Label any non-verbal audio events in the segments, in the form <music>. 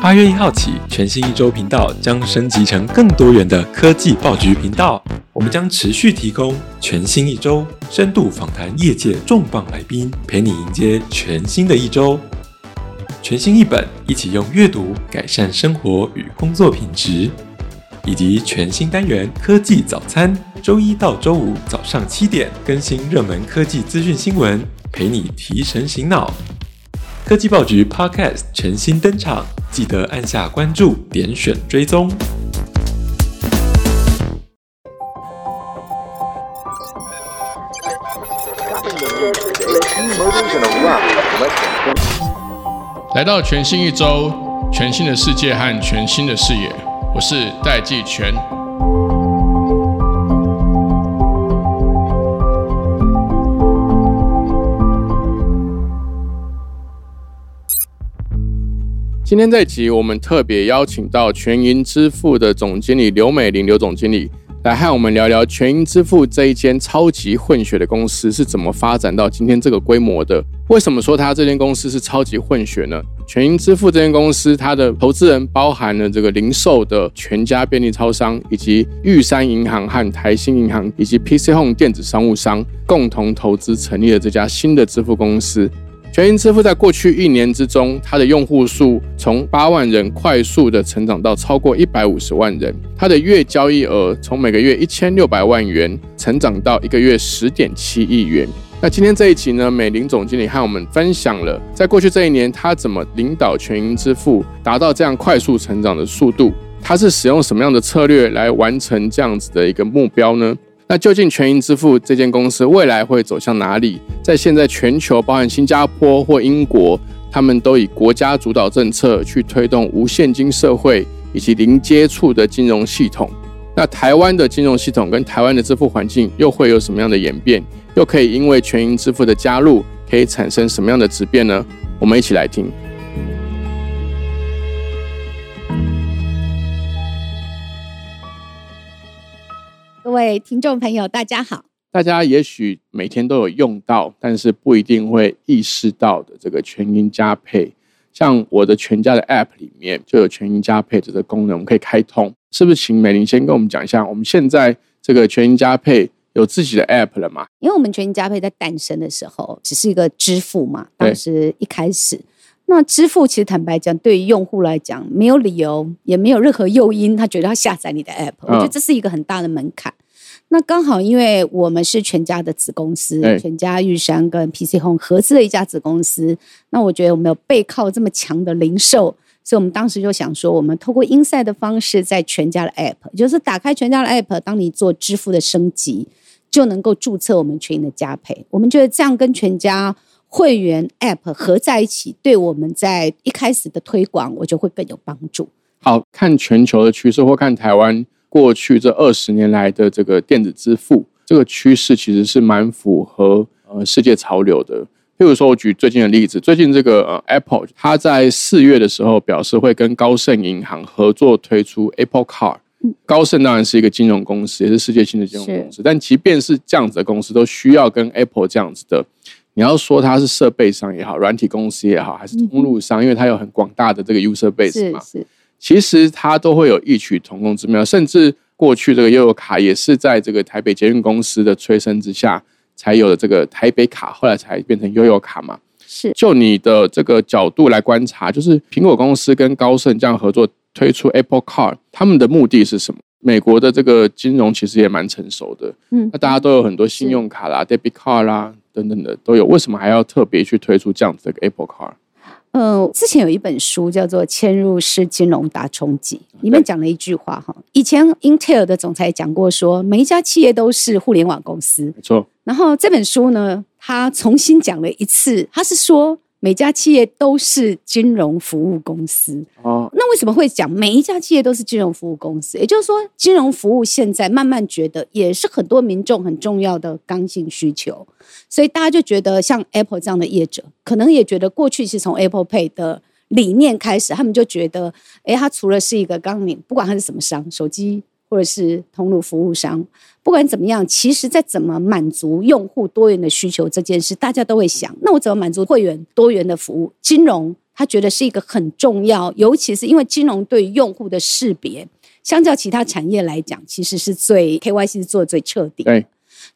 八月一号起，全新一周频道将升级成更多元的科技爆局频道。我们将持续提供全新一周深度访谈业界重磅来宾，陪你迎接全新的一周。全新一本，一起用阅读改善生活与工作品质，以及全新单元科技早餐，周一到周五早上七点更新热门科技资讯新闻，陪你提神醒脑。科技报局 Podcast 全新登场，记得按下关注，点选追踪。来到全新一周，全新的世界和全新的视野，我是戴季全。今天这集，我们特别邀请到全银支付的总经理刘美玲刘总经理来和我们聊聊全银支付这一间超级混血的公司是怎么发展到今天这个规模的。为什么说它这间公司是超级混血呢？全银支付这间公司，它的投资人包含了这个零售的全家便利超商，以及玉山银行和台新银行，以及 PC Home 电子商务商共同投资成立了这家新的支付公司。全银支付在过去一年之中，它的用户数从八万人快速的成长到超过一百五十万人，它的月交易额从每个月一千六百万元成长到一个月十点七亿元。那今天这一期呢，美林总经理和我们分享了在过去这一年，他怎么领导全银支付达到这样快速成长的速度，他是使用什么样的策略来完成这样子的一个目标呢？那究竟全银支付这间公司未来会走向哪里？在现在全球，包含新加坡或英国，他们都以国家主导政策去推动无现金社会以及零接触的金融系统。那台湾的金融系统跟台湾的支付环境又会有什么样的演变？又可以因为全银支付的加入，可以产生什么样的质变呢？我们一起来听。各位听众朋友，大家好。大家也许每天都有用到，但是不一定会意识到的这个全银加配，像我的全家的 App 里面就有全银加配这个功能，我们可以开通。是不是请美玲先跟我们讲一下，我们现在这个全银加配有自己的 App 了吗？因为我们全银加配在诞生的时候只是一个支付嘛，当时一开始，那支付其实坦白讲，对于用户来讲，没有理由，也没有任何诱因，他觉得要下载你的 App，我觉得这是一个很大的门槛。那刚好，因为我们是全家的子公司，全家玉山跟 PC Home 合资的一家子公司。那我觉得我们有背靠这么强的零售，所以我们当时就想说，我们透过 Inside 的方式，在全家的 App，就是打开全家的 App，当你做支付的升级，就能够注册我们全银的加配。我们觉得这样跟全家会员 App 合在一起，对我们在一开始的推广，我就会更有帮助。好看全球的趋势，或看台湾。过去这二十年来的这个电子支付这个趋势，其实是蛮符合呃世界潮流的。譬如说，我举最近的例子，最近这个呃 Apple，它在四月的时候表示会跟高盛银行合作推出 Apple Card。高盛当然是一个金融公司，也是世界性的金融公司。但即便是这样子的公司，都需要跟 Apple 这样子的，你要说它是设备商也好，软体公司也好，还是通路商，因为它有很广大的这个 user base 嘛。其实它都会有异曲同工之妙，甚至过去这个悠游卡也是在这个台北捷运公司的催生之下，才有了这个台北卡，后来才变成悠游卡嘛。是，就你的这个角度来观察，就是苹果公司跟高盛这样合作推出 Apple Card，他们的目的是什么？美国的这个金融其实也蛮成熟的，嗯，那大家都有很多信用卡啦、debit card 啦等等的都有，为什么还要特别去推出这样子的 Apple Card？嗯，之前有一本书叫做《嵌入式金融大冲击》，里面讲了一句话哈。以前 Intel 的总裁讲过，说每一家企业都是互联网公司，没错。然后这本书呢，他重新讲了一次，他是说。每家企业都是金融服务公司哦，那为什么会讲每一家企业都是金融服务公司？也就是说，金融服务现在慢慢觉得也是很多民众很重要的刚性需求，所以大家就觉得像 Apple 这样的业者，可能也觉得过去是从 Apple Pay 的理念开始，他们就觉得，哎，它除了是一个刚敏，不管它是什么商，手机。或者是通路服务商，不管怎么样，其实在怎么满足用户多元的需求这件事，大家都会想。那我怎么满足会员多元的服务？金融他觉得是一个很重要，尤其是因为金融对用户的识别，相较其他产业来讲，其实是最 KYC 是做的最彻底。对，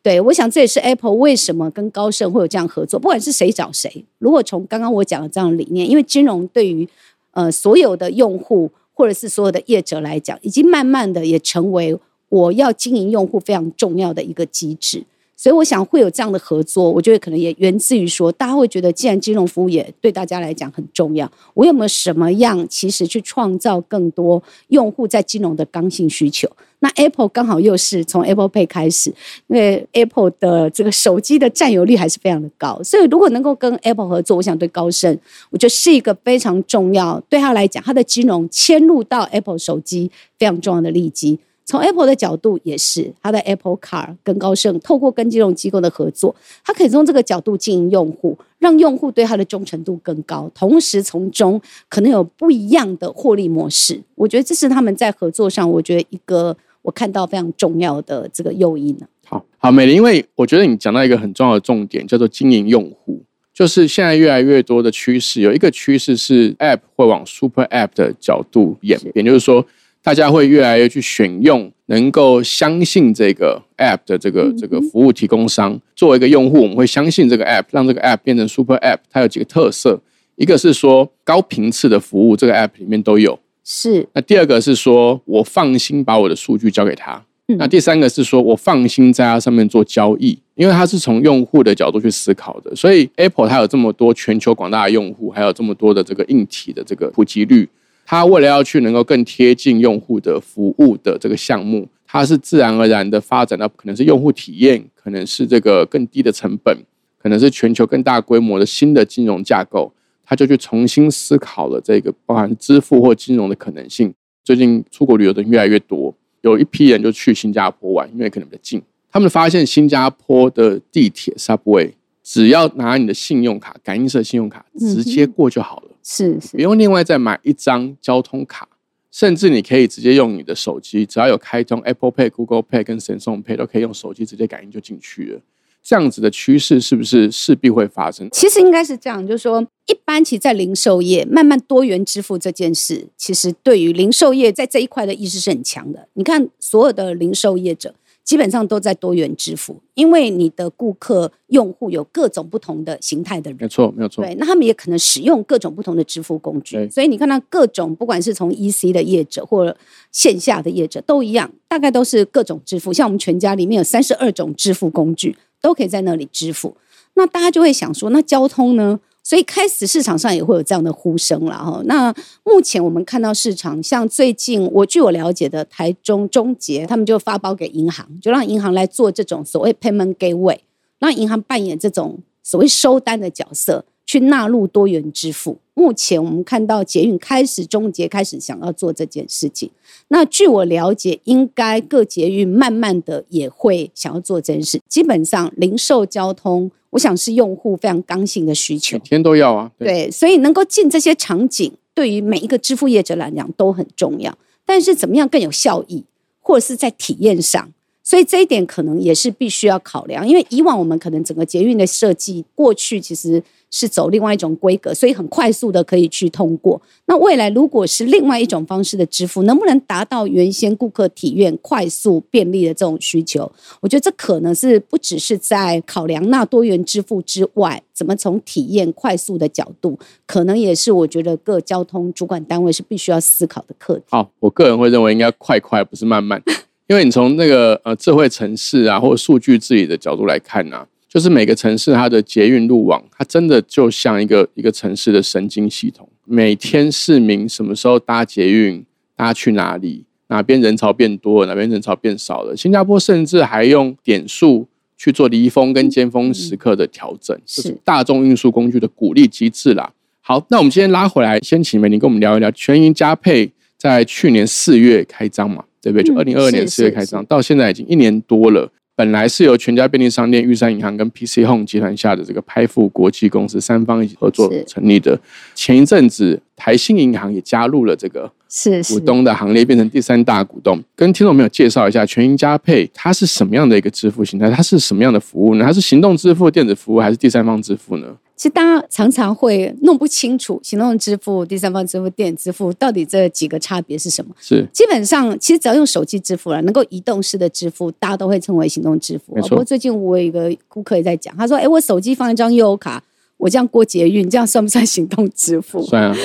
对，我想这也是 Apple 为什么跟高盛会有这样合作，不管是谁找谁。如果从刚刚我讲的这样的理念，因为金融对于呃所有的用户或者是所有的业者来讲，已经慢慢的也成为我要经营用户非常重要的一个机制。所以我想会有这样的合作，我觉得可能也源自于说，大家会觉得，既然金融服务业对大家来讲很重要，我有没有什么样其实去创造更多用户在金融的刚性需求？那 Apple 刚好又是从 Apple Pay 开始，因为 Apple 的这个手机的占有率还是非常的高，所以如果能够跟 Apple 合作，我想对高盛，我觉得是一个非常重要，对他来讲，他的金融迁入到 Apple 手机非常重要的利基。从 Apple 的角度也是，它的 Apple Car 跟高盛透过跟金融机构的合作，它可以从这个角度经营用户，让用户对它的忠诚度更高，同时从中可能有不一样的获利模式。我觉得这是他们在合作上，我觉得一个我看到非常重要的这个诱因呢。好好，美玲，因为我觉得你讲到一个很重要的重点，叫做经营用户，就是现在越来越多的趋势，有一个趋势是 App 会往 Super App 的角度演变，就是说。大家会越来越去选用能够相信这个 App 的这个这个服务提供商。作为一个用户，我们会相信这个 App，让这个 App 变成 Super App。它有几个特色，一个是说高频次的服务，这个 App 里面都有。是。那第二个是说我放心把我的数据交给他。那第三个是说我放心在它上面做交易，因为它是从用户的角度去思考的。所以 Apple 它有这么多全球广大的用户，还有这么多的这个硬体的这个普及率。它为了要去能够更贴近用户的服务的这个项目，它是自然而然的发展到可能是用户体验，可能是这个更低的成本，可能是全球更大规模的新的金融架构，它就去重新思考了这个包含支付或金融的可能性。最近出国旅游的越来越多，有一批人就去新加坡玩，因为可能比较近。他们发现新加坡的地铁 subway 只要拿你的信用卡，感应式信用卡直接过就好了。是是，不用另外再买一张交通卡，甚至你可以直接用你的手机，只要有开通 Apple Pay、Google Pay 跟 Samsung Pay 都可以用手机直接感应就进去了。这样子的趋势是不是势必会发生？其实应该是这样，就是说，一般其实，在零售业慢慢多元支付这件事，其实对于零售业在这一块的意识是很强的。你看，所有的零售业者。基本上都在多元支付，因为你的顾客用户有各种不同的形态的人，没错，没有错。对，那他们也可能使用各种不同的支付工具，所以你看到各种，不管是从 EC 的业者或线下的业者都一样，大概都是各种支付。像我们全家里面有三十二种支付工具，都可以在那里支付。那大家就会想说，那交通呢？所以开始市场上也会有这样的呼声了哈。那目前我们看到市场，像最近我据我了解的台中中捷，他们就发包给银行，就让银行来做这种所谓 payment gateway，让银行扮演这种所谓收单的角色，去纳入多元支付。目前我们看到捷运开始终结开始想要做这件事情。那据我了解，应该各捷运慢慢的也会想要做这件事。基本上零售交通。我想是用户非常刚性的需求，每天都要啊。对，所以能够进这些场景，对于每一个支付业者来讲都很重要。但是怎么样更有效益，或者是在体验上，所以这一点可能也是必须要考量。因为以往我们可能整个捷运的设计，过去其实。是走另外一种规格，所以很快速的可以去通过。那未来如果是另外一种方式的支付，能不能达到原先顾客体验快速便利的这种需求？我觉得这可能是不只是在考量那多元支付之外，怎么从体验快速的角度，可能也是我觉得各交通主管单位是必须要思考的课题。好，我个人会认为应该快快，不是慢慢，因为你从那个呃智慧城市啊，或者数据治理的角度来看呢。就是每个城市它的捷运路网，它真的就像一个一个城市的神经系统。每天市民什么时候搭捷运，搭去哪里，哪边人潮变多，哪边人潮变少了。新加坡甚至还用点数去做离峰跟尖峰时刻的调整，是大众运输工具的鼓励机制啦。好，那我们今天拉回来，先请美玲跟我们聊一聊全银加配在去年四月开张嘛，对不对？就二零二二年四月开张，到现在已经一年多了。本来是由全家便利商店、玉山银行跟 PC Home 集团下的这个拍付国际公司三方一起合作成立的。前一阵子，台新银行也加入了这个是股东的行列，变成第三大股东。跟听众朋友介绍一下，全银加配它是什么样的一个支付形态？它是什么样的服务呢？它是行动支付、电子服务，还是第三方支付呢？其实大家常常会弄不清楚行动支付、第三方支付、电子支付到底这几个差别是什么。是基本上，其实只要用手机支付了，能够移动式的支付，大家都会称为行动支付。不过最近我有一个顾客也在讲，他说：“哎，我手机放一张悠游卡，我这样过捷运，这样算不算行动支付？”算啊，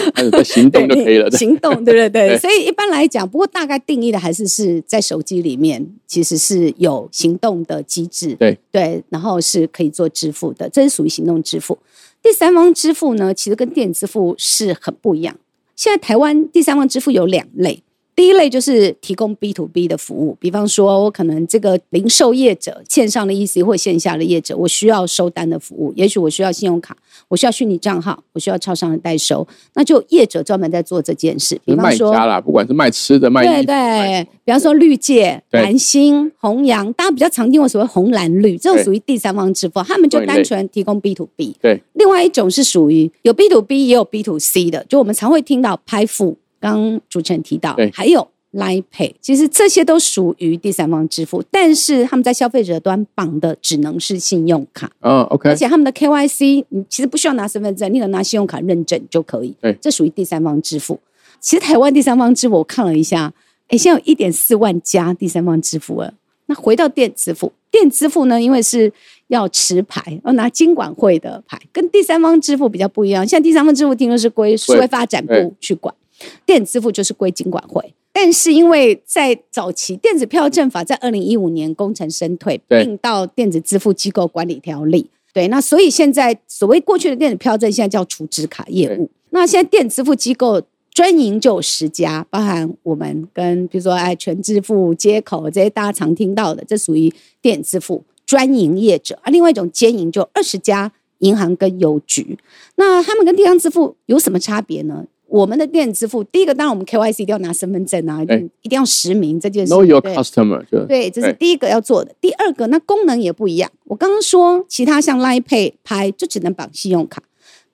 行动就可以了。对行动，对对对。对所以一般来讲，不过大概定义的还是是在手机里面，其实是有行动的机制，对对，然后是可以做支付的，这是属于行动支付。第三方支付呢，其实跟电子支付是很不一样。现在台湾第三方支付有两类。第一类就是提供 B to B 的服务，比方说，我可能这个零售业者、线上的 EC 或线下的业者，我需要收单的服务，也许我需要信用卡，我需要虚拟账号，我需要超商的代收，那就业者专门在做这件事。比方说，家啦，不管是卖吃的、卖衣对服，卖对，比方说绿界、对蓝星、弘扬，大家比较常听我所谓红蓝绿，这种对属于第三方支付，他们就对单纯提供 B to B。对另外一种是属于有 B to B 也有 B to C 的，就我们常会听到拍付，刚刚主持人提到对，还有 Line Pay，其实这些都属于第三方支付，但是他们在消费者端绑的只能是信用卡。嗯，OK，而且他们的 KYC，你其实不需要拿身份证，你能拿信用卡认证就可以。对这属于第三方支付。其实台湾第三方支付，我看了一下，哎，现在有一点四万家第三方支付了。那回到电支付，电支付呢，因为是要持牌，要拿金管会的牌，跟第三方支付比较不一样。像第三方支付听说是归数位发展部去管，电子支付就是归金管会。但是因为在早期电子票证法在二零一五年功成身退，对并到电子支付机构管理条例。对，那所以现在所谓过去的电子票证，现在叫储值卡业务。那现在电子支付机构专营就有十家，包含我们跟比如说哎全支付、接口这些大家常听到的，这属于电子支付专营业者啊。另外一种兼营就二十家银行跟邮局。那他们跟地方支付有什么差别呢？我们的电子支付，第一个当然我们 KYC 一定要拿身份证啊，一定一定要实名这件事。Know your 对 customer 就对，这是第一个要做的。第二个，那功能也不一样。我刚刚说，其他像 Line Pay、拍就只能绑信用卡，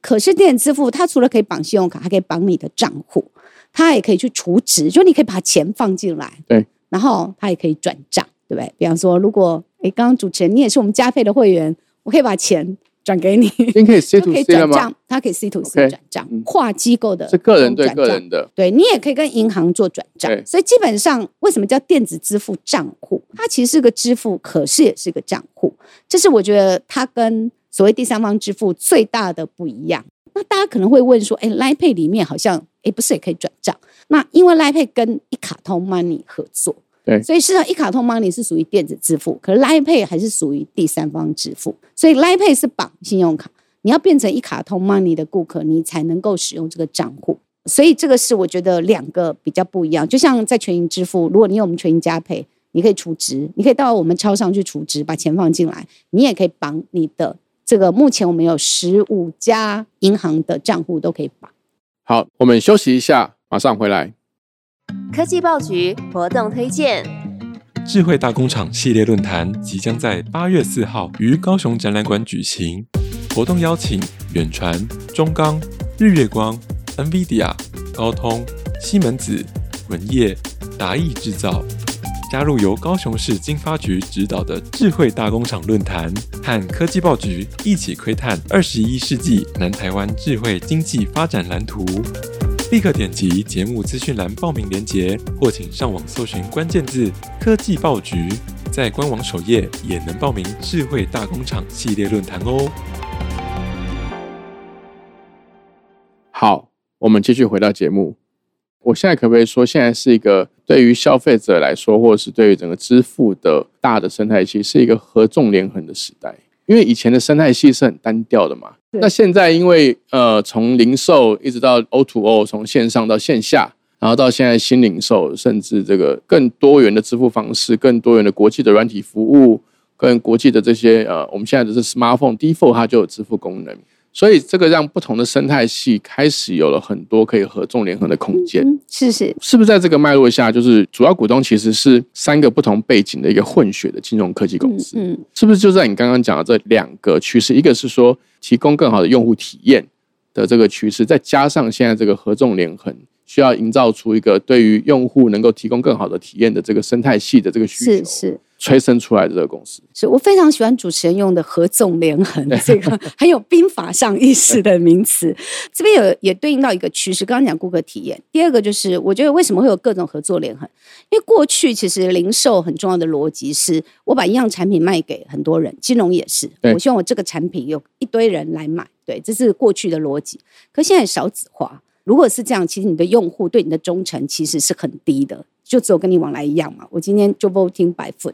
可是电子支付它除了可以绑信用卡，还可以绑你的账户，它也可以去储值，就你可以把钱放进来，对，然后它也可以转账，对不对？比方说，如果诶，刚刚主持人你也是我们加配的会员，我可以把钱转给你，您可以 C 就 <laughs> to C 了吗它可以 C to C 转账嗯，跨机构的是个人对个人的，对你也可以跟银行做转账，所以基本上为什么叫电子支付账户？它其实是个支付，可是也是个账户。这是我觉得它跟所谓第三方支付最大的不一样。那大家可能会问说，哎，Line Pay 里面好像哎不是也可以转账？那因为 Line Pay 跟一卡通 Money 合作，对所以事实上一卡通 Money 是属于电子支付，可是 Line Pay 还是属于第三方支付，所以 Line Pay 是绑信用卡。你要变成一卡通 Money 的顾客，你才能够使用这个账户。所以这个是我觉得两个比较不一样。就像在全银支付，如果你有我们全银加配，你可以储值，你可以到我们超商去储值，把钱放进来，你也可以绑你的这个。目前我们有十五家银行的账户都可以绑。好，我们休息一下，马上回来。科技报局活动推荐。智慧大工厂系列论坛即将在八月四号于高雄展览馆举行，活动邀请远传、中钢、日月光、NVIDIA、高通、西门子、文业、达意制造，加入由高雄市经发局指导的智慧大工厂论坛，和科技报局一起窥探二十一世纪南台湾智慧经济发展蓝图。立刻点击节目资讯栏报名链接，或请上网搜寻关键字“科技报局”，在官网首页也能报名智慧大工厂系列论坛哦。好，我们继续回到节目。我现在可不可以说，现在是一个对于消费者来说，或者是对于整个支付的大的生态系，是一个合纵连横的时代？因为以前的生态系是很单调的嘛。那现在因为呃，从零售一直到 O to O，从线上到线下，然后到现在新零售，甚至这个更多元的支付方式，更多元的国际的软体服务，跟国际的这些呃，我们现在的是 smartphone default 它就有支付功能。所以这个让不同的生态系开始有了很多可以合纵连横的空间。嗯，是是，是不是在这个脉络下，就是主要股东其实是三个不同背景的一个混血的金融科技公司？嗯，是不是就在你刚刚讲的这两个趋势？一个是说提供更好的用户体验的这个趋势，再加上现在这个合纵连横，需要营造出一个对于用户能够提供更好的体验的这个生态系的这个需求。是是。催生出来的这个公司。是我非常喜欢主持人用的合纵连横 <laughs> 这个很有兵法上意识的名词。这边有也对应到一个趋势，刚刚讲顾客体验。第二个就是我觉得为什么会有各种合作连横？因为过去其实零售很重要的逻辑是我把一样产品卖给很多人，金融也是，我希望我这个产品有一堆人来买，对，这是过去的逻辑。可现在少子化，如果是这样，其实你的用户对你的忠诚其实是很低的，就只有跟你往来一样嘛。我今天就 voting by foot，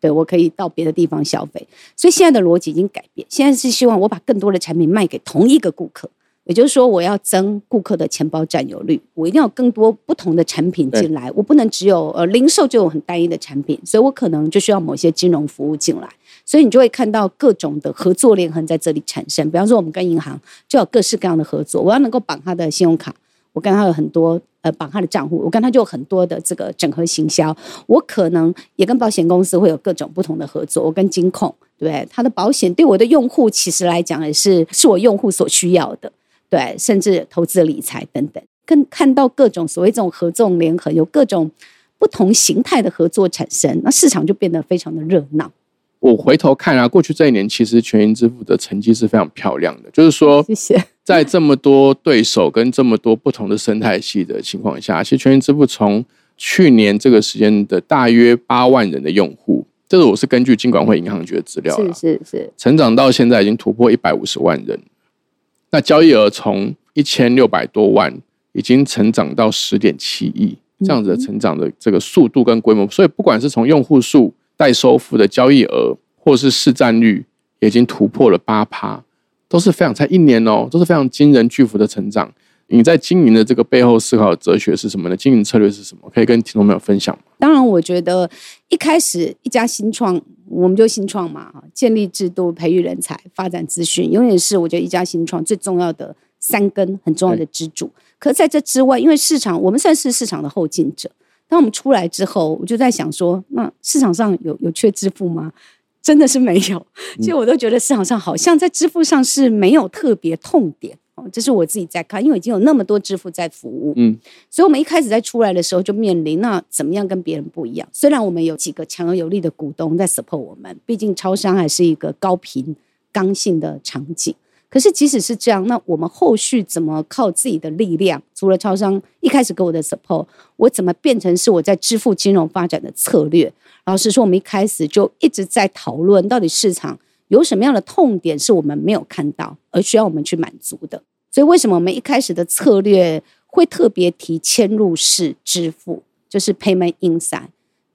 对我可以到别的地方消费，所以现在的逻辑已经改变，现在是希望我把更多的产品卖给同一个顾客。也就是说，我要增顾客的钱包占有率，我一定要更多不同的产品进来，我不能只有呃零售就有很单一的产品，所以我可能就需要某些金融服务进来，所以你就会看到各种的合作联合在这里产生。比方说，我们跟银行就有各式各样的合作，我要能够绑他的信用卡，我跟他有很多呃绑他的账户，我跟他就有很多的这个整合行销，我可能也跟保险公司会有各种不同的合作，我跟金控对？他的保险对我的用户其实来讲也是是我用户所需要的。对，甚至投资理财等等，更看到各种所谓这种合纵联合，有各种不同形态的合作产生，那市场就变得非常的热闹。我回头看啊，过去这一年其实全银支付的成绩是非常漂亮的，就是说谢谢。<laughs> 在这么多对手跟这么多不同的生态系的情况下，其实全银支付从去年这个时间的大约八万人的用户，这个我是根据金管会银行局的资料啦是是是，成长到现在已经突破一百五十万人，那交易额从一千六百多万已经成长到十点七亿，这样子的成长的这个速度跟规模，所以不管是从用户数、代收付的交易额，或是市占率，已经突破了八趴，都是非常才一年哦，都是非常惊人巨幅的成长。你在经营的这个背后思考的哲学是什么呢？经营策略是什么？可以跟听众朋友分享吗？当然，我觉得一开始一家新创，我们就新创嘛，哈建立制度、培育人才、发展资讯，永远是我觉得一家新创最重要的三根很重要的支柱。可在这之外，因为市场，我们算是市场的后进者。当我们出来之后，我就在想说，那市场上有有缺支付吗？真的是没有。<laughs> 其实我都觉得市场上好像在支付上是没有特别痛点哦，这是我自己在看，因为已经有那么多支付在服务，嗯，所以我们一开始在出来的时候就面临那怎么样跟别人不一样。虽然我们有几个强而有力的股东在 support 我们，毕竟超商还是一个高频刚性的场景。可是即使是这样，那我们后续怎么靠自己的力量？除了超商一开始给我的 support，我怎么变成是我在支付金融发展的策略？老实说，我们一开始就一直在讨论，到底市场有什么样的痛点是我们没有看到，而需要我们去满足的。所以，为什么我们一开始的策略会特别提嵌入式支付，就是 payment inside？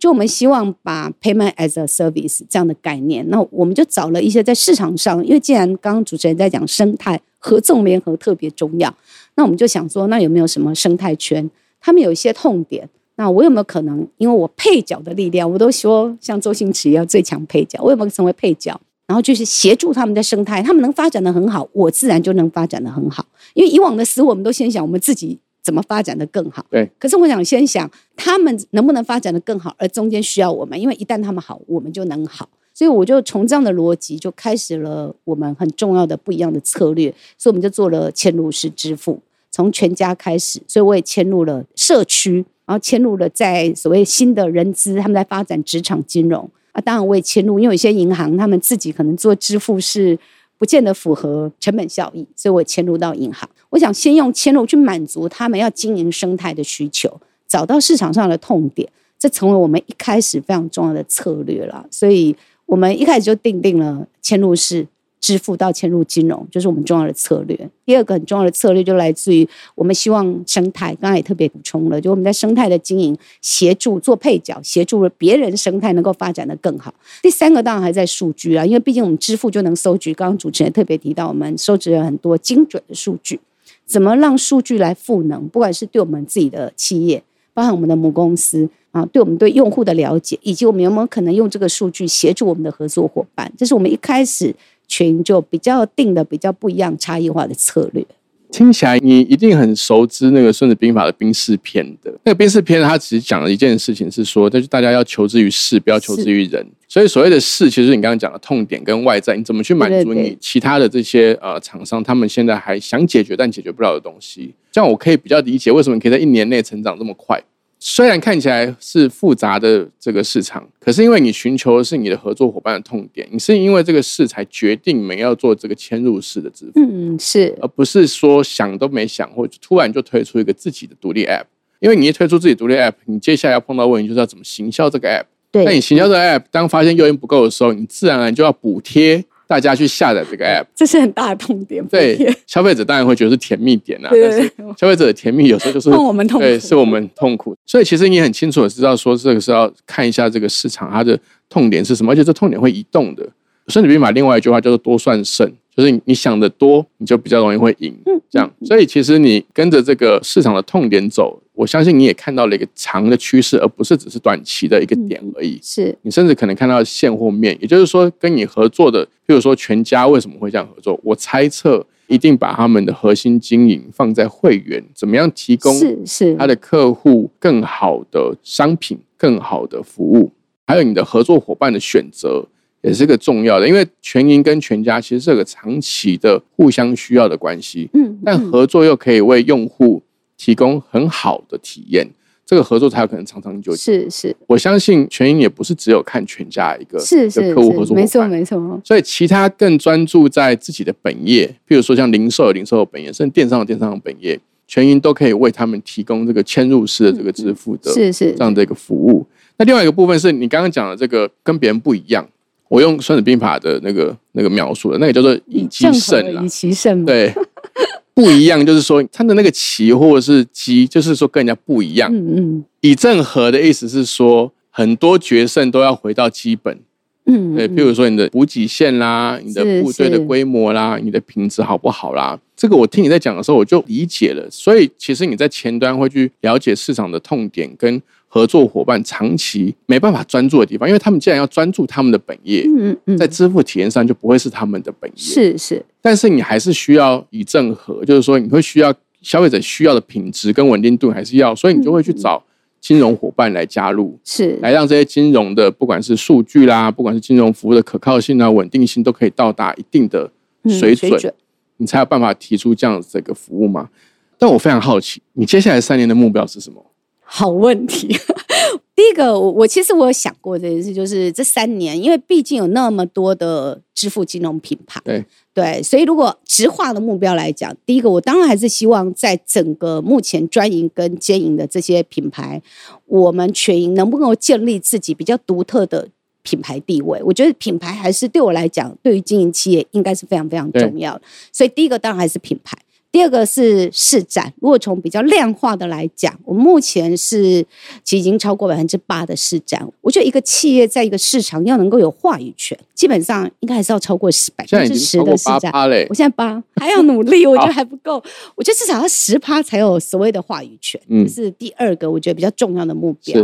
就我们希望把 payment as a service 这样的概念，那我们就找了一些在市场上，因为既然刚刚主持人在讲生态合纵联合特别重要，那我们就想说，那有没有什么生态圈？他们有一些痛点，那我有没有可能，因为我配角的力量，我都说像周星驰一样最强配角，我有没有成为配角？然后就是协助他们的生态，他们能发展的很好，我自然就能发展的很好。因为以往的死，我们都先想我们自己怎么发展的更好。对。可是我想先想他们能不能发展的更好，而中间需要我们，因为一旦他们好，我们就能好。所以我就从这样的逻辑就开始了我们很重要的不一样的策略，所以我们就做了嵌入式支付，从全家开始，所以我也嵌入了社区，然后嵌入了在所谓新的人资，他们在发展职场金融。啊，当然我也嵌入，因为有些银行他们自己可能做支付是不见得符合成本效益，所以我嵌入到银行。我想先用嵌入去满足他们要经营生态的需求，找到市场上的痛点，这成为我们一开始非常重要的策略了。所以我们一开始就定定了嵌入式支付到嵌入金融，就是我们重要的策略。第二个很重要的策略就来自于我们希望生态，刚才也特别补充了，就我们在生态的经营协助做配角，协助了别人生态能够发展的更好。第三个当然还在数据啊，因为毕竟我们支付就能收集，刚刚主持人特别提到，我们收集了很多精准的数据，怎么让数据来赋能，不管是对我们自己的企业，包含我们的母公司啊，对我们对用户的了解，以及我们有没有可能用这个数据协助我们的合作伙伴，这是我们一开始。群就比较定的比较不一样、差异化的策略。听起来你一定很熟知那个《孙子兵法》的兵士篇的。那个兵士篇，它只是讲了一件事情，是说，就是大家要求之于事，不要求之于人。所以所谓的事，其实你刚刚讲的痛点跟外在，你怎么去满足你其他的这些呃厂商，他们现在还想解决但解决不了的东西。这样我可以比较理解为什么你可以在一年内成长这么快。虽然看起来是复杂的这个市场，可是因为你寻求的是你的合作伙伴的痛点，你是因为这个事才决定你们要做这个嵌入式的支付，嗯，是而不是说想都没想，或者突然就推出一个自己的独立 App。因为你一推出自己独立 App，你接下来要碰到问题就是要怎么行销这个 App。那你，行销这个 App，当发现诱因不够的时候，你自然而然就要补贴大家去下载这个 App。这是很大的痛点。对，消费者当然会觉得是甜蜜点啊，对但是消费者的甜蜜有时候就是让我们痛苦对，是我们痛苦。所以其实你很清楚的知道说，这个是要看一下这个市场它的痛点是什么，而且这痛点会移动的。孙子兵法另外一句话叫做“多算胜”，就是你你想的多，你就比较容易会赢。嗯这样，所以其实你跟着这个市场的痛点走，我相信你也看到了一个长的趋势，而不是只是短期的一个点而已。是你甚至可能看到现货面，也就是说，跟你合作的，譬如说全家为什么会这样合作？我猜测一定把他们的核心经营放在会员，怎么样提供是是他的客户更好的商品、更好的服务，还有你的合作伙伴的选择。也是个重要的，因为全银跟全家其实是有个长期的互相需要的关系，嗯，但嗯合作又可以为用户提供很好的体验，这个合作才有可能长长久久。是是我相信全银也不是只有看全家一个一是是个客户合作，没错没错，所以其他更专注在自己的本业，譬如说像零售有零售的本业，甚至电商有电商的本业，全银都可以为他们提供这个嵌入式的这个支付的是是这样的一个服务。那另外一个部分是你刚刚讲的这个跟别人不一样，我用《孙子兵法》的那个那个描述的，那个叫做以奇正胜啦以，其胜嘛，对。不一样，就是说他的那个奇或者是鸡，就是说跟人家不一样。嗯嗯以正和的意思是说，很多决胜都要回到基本，嗯，对，嗯譬如说你的补给线啦，你的部队的是规模啦，你的品质好不好啦，这个我听你在讲的时候我就理解了。所以其实你在前端会去了解市场的痛点跟合作伙伴长期没办法专注的地方，因为他们既然要专注他们的本业，嗯嗯嗯，在支付体验上就不会是他们的本业。是是但是你还是需要以正合，就是说你会需要消费者需要的品质跟稳定度还是要，所以你就会去嗯找金融伙伴来加入，是来让这些金融的不管是数据啦，不管是金融服务的可靠性啊、稳定性，都可以到达一定的嗯水准，准你才有办法提出这样子的一个服务嘛。但我非常好奇，你接下来三年的目标是什么？好问题。<laughs> 第一个，我我其实我有想过这件事，就是这三年，因为毕竟有那么多的支付金融品牌，对对，所以如果直化的目标来讲，第一个，我当然还是希望在整个目前专营跟兼营的这些品牌，我们全营能不能够建立自己比较独特的品牌地位？我觉得品牌还是对我来讲，对于经营企业应该是非常非常重要的。所以第一个当然还是品牌。第二个是市占，如果从比较量化的来讲，我目前是其实已经超过百分之八的市占。我觉得一个企业在一个市场要能够有话语权，基本上应该还是要超过十百分之十的市占。我，现在八还要努力，<laughs> 我觉得还不够。我觉得至少要十趴才有所谓的话语权，嗯这是第二个我觉得比较重要的目标。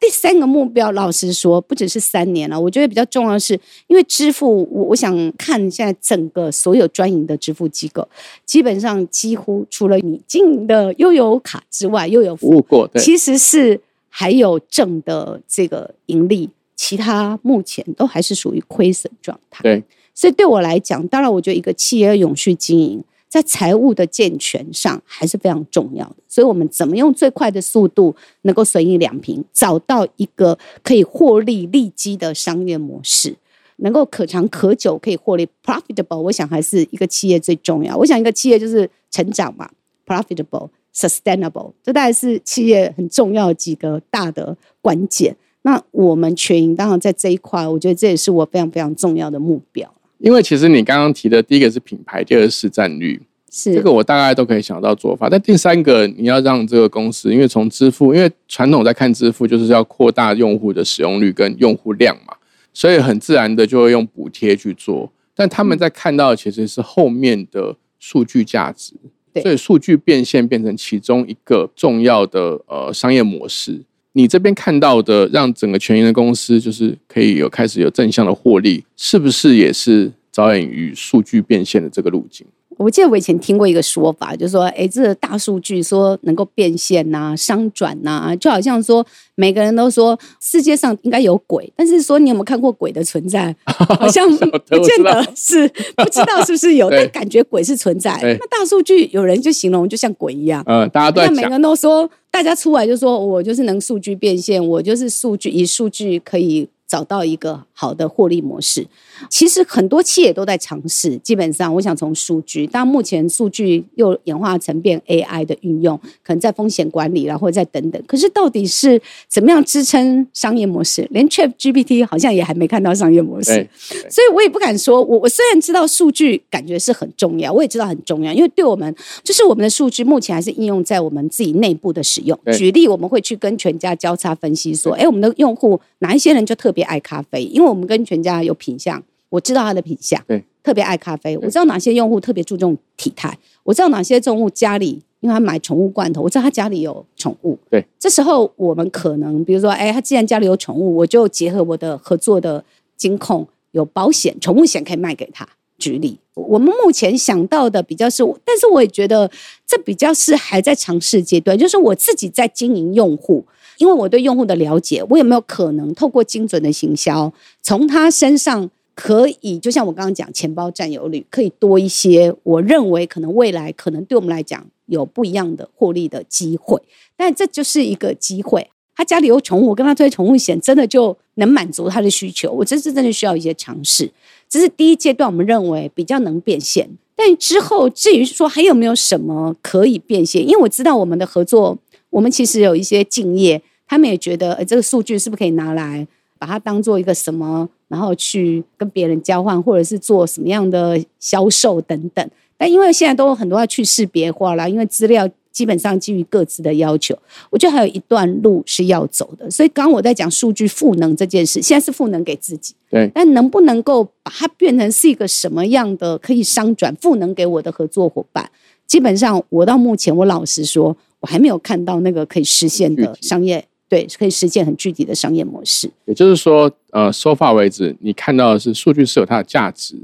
第三个目标，老实说，不只是三年了，我觉得比较重要的是，因为支付，我我想看现在整个所有专营的支付机构，基本上几乎除了你经营的悠游卡之外，又有服务过，对，其实是还有正的这个盈利，其他目前都还是属于亏损状态。对，所以对我来讲，当然我觉得一个企业永续经营，在财务的健全上还是非常重要的。所以我们怎么用最快的速度能够损益两平，找到一个可以获利利基的商业模式。能够可长可久，可以获利 profitable，我想还是一个企业最重要。我想一个企业就是成长嘛，profitable、sustainable，这大概是企业很重要的几个大的关键。那我们全营当然在这一块，我觉得这也是我非常非常重要的目标。因为其实你刚刚提的第一个是品牌，第二个是市占率，是这个我大概都可以想到做法。但第三个，你要让这个公司，因为从支付，因为传统在看支付就是要扩大用户的使用率跟用户量嘛，所以很自然的就会用补贴去做。但他们在看到的其实是后面的数据价值，所以数据变现变成其中一个重要的呃商业模式。你这边看到的，让整个全营的公司就是可以有开始有正向的获利，是不是也是着眼于数据变现的这个路径？我记得我以前听过一个说法，就是说，哎，这个大数据说能够变现呐、商转呐，就好像说每个人都说世界上应该有鬼，但是说你有没有看过鬼的存在？<laughs> 好像不见得是，不知道是不是有，对但感觉鬼是存在。对那大数据有人就形容就像鬼一样。嗯，大家都在每个，人都说，大家出来就说我就是能数据变现，我就是数据以数据可以找到一个好的获利模式。其实很多企业都在尝试，基本上我想从数据，但目前数据又演化成变 AI 的运用，可能在风险管理啦，或者在等等。可是到底是怎么样支撑商业模式？连 Chat GPT 好像也还没看到商业模式。所以我也不敢说，我我虽然知道数据感觉是很重要，我也知道很重要，因为对我们就是我们的数据目前还是应用在我们自己内部的使用。举例，我们会去跟全家交叉分析说，哎，我们的用户哪一些人就特别爱咖啡，因为我们跟全家有品相，我知道他的品相，对，特别爱咖啡，我知道哪些用户特别注重体态，我知道哪些用户家里。因为他买宠物罐头，我知道他家里有宠物。对，这时候我们可能，比如说，哎，他既然家里有宠物，我就结合我的合作的金控有保险，宠物险可以卖给他。举例，我们目前想到的比较是，但是我也觉得这比较是还在尝试阶段，就是我自己在经营用户，因为我对用户的了解，我有没有可能透过精准的行销，从他身上可以，就像我刚刚讲，钱包占有率可以多一些，我认为可能未来可能对我们来讲有不一样的获利的机会，但这就是一个机会。他家里有宠物，我跟他推宠物险，真的就能满足他的需求。我这是真的需要一些尝试，这是第一阶段，我们认为比较能变现。但之后至于说还有没有什么可以变现，因为我知道我们的合作，我们其实有一些敬业，他们也觉得，呃，这个数据是不是可以拿来把它当做一个什么，然后去跟别人交换，或者是做什么样的销售等等。但因为现在都有很多要去识别化啦，因为资料基本上基于各自的要求，我觉得还有一段路是要走的。所以刚刚我在讲数据赋能这件事，现在是赋能给自己，对但能不能够把它变成是一个什么样的可以商转赋能给我的合作伙伴？基本上我到目前，我老实说，我还没有看到那个可以实现的商业，对，可以实现很具体的商业模式。也就是说，呃，收发为止，你看到的是数据是有它的价值，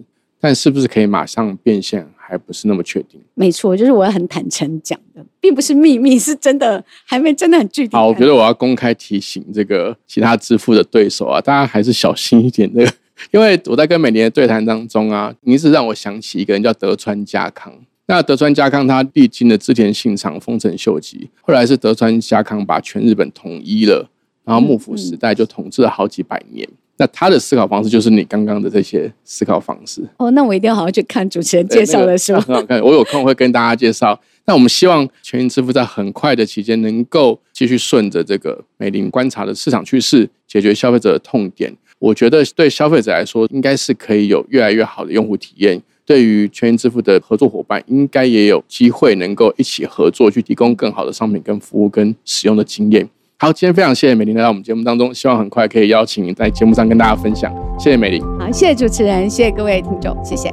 但是不是可以马上变现，还不是那么确定。没错，就是我要很坦诚讲的，并不是秘密，是真的还没真的很具体。好，我觉得我要公开提醒这个其他支付的对手啊，大家还是小心一点。这个，因为我在跟美年的对谈当中啊，你一直让我想起一个人叫德川家康。那德川家康他历经了织田信长、丰臣秀吉，后来是德川家康把全日本统一了，然后幕府时代就统治了好几百年。那他的思考方式就是你刚刚的这些思考方式。哦，那我一定要好好去看主持人介绍的书。对那个很好看。我有空会跟大家介绍。那我们希望全银支付在很快的期间能够继续顺着这个美林观察的市场趋势，解决消费者的痛点。我觉得对消费者来说，应该是可以有越来越好的用户体验。对于全银支付的合作伙伴，应该也有机会能够一起合作，去提供更好的商品、跟服务、跟使用的经验。好，今天非常谢谢美玲来到我们节目当中，希望很快可以邀请您在节目上跟大家分享。谢谢美玲。好，谢谢主持人，谢谢各位听众，谢谢。